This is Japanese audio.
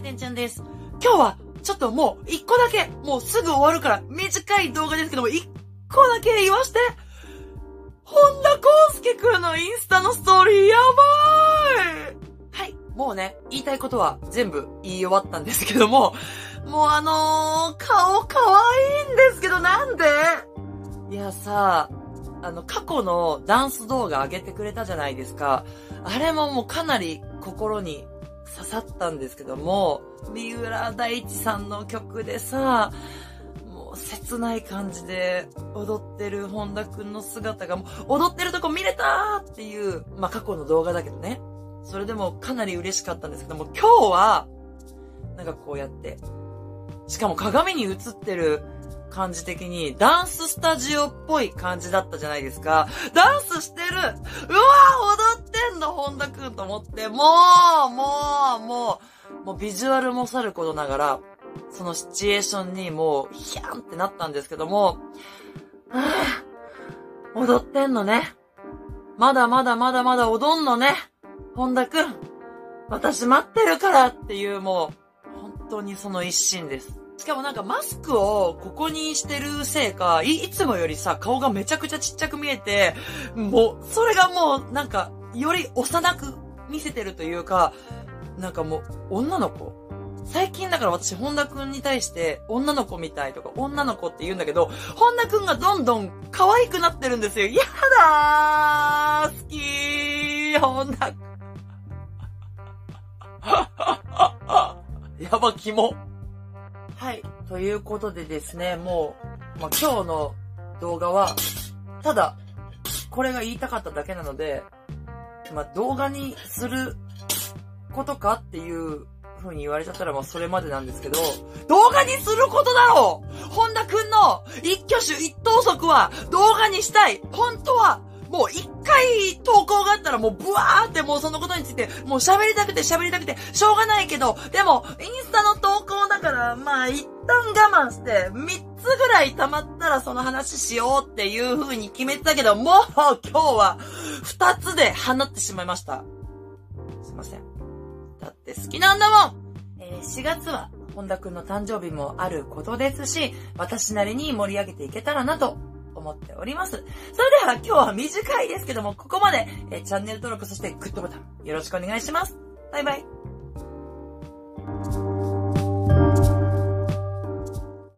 てんちゃんです。今日は、ちょっともう、一個だけ、もうすぐ終わるから、短い動画ですけども、一個だけ言わして。本田康介くんのインスタのストーリーやばいはい。もうね、言いたいことは全部言い終わったんですけども、もうあのー、顔可愛いんですけどなんで？いやさ、あの、過去のダンス動画上げてくれたじゃないですか。あれももうかなり心に刺さったんですけども、三浦大知さんの曲でさ、もう切ない感じで踊ってる本田くんの姿がもう踊ってるとこ見れたっていう、まあ過去の動画だけどね。それでもかなり嬉しかったんですけども、今日は、なんかこうやって、しかも鏡に映ってる感じ的にダンススタジオっぽい感じだったじゃないですか。ダンスしてるうわ踊んの本田くんと思って、もう、もう、もう、もうビジュアルもさることながら、そのシチュエーションにもう、ヒャンってなったんですけども、はぁ、踊ってんのね。まだまだまだまだ踊んのね。本田くん。私待ってるからっていうもう、本当にその一心です。しかもなんかマスクをここにしてるせいか、い、いつもよりさ、顔がめちゃくちゃちっちゃく見えて、もう、それがもう、なんか、より幼く見せてるというか、なんかもう、女の子最近だから私、本田くんに対して、女の子みたいとか、女の子って言うんだけど、本田くんがどんどん可愛くなってるんですよ。やだー好きー本田くん。やば、キモ。はい。ということでですね、もう、まあ、今日の動画は、ただ、これが言いたかっただけなので、まあ、動画にすることかっていう風に言われちゃったらもうそれまでなんですけど、動画にすることだろう!本田くんの一挙手一投足は動画にしたい!本当はもう一回投稿があったらもうブワーってもうそのことについてもう喋りたくて喋りたくてしょうがないけど、でもインスタの投稿だからまあ一旦我慢してつぐらい溜まったらその話しようっていう風に決めてたけど、もう今日は2つで放ってしまいました。すいません。だって好きなんだもんえー、4月は本田くんの誕生日もあることですし、私なりに盛り上げていけたらなと思っております。それでは今日は短いですけども、ここまで、えーチャンネル登録そしてグッドボタンよろしくお願いします。バイバイ。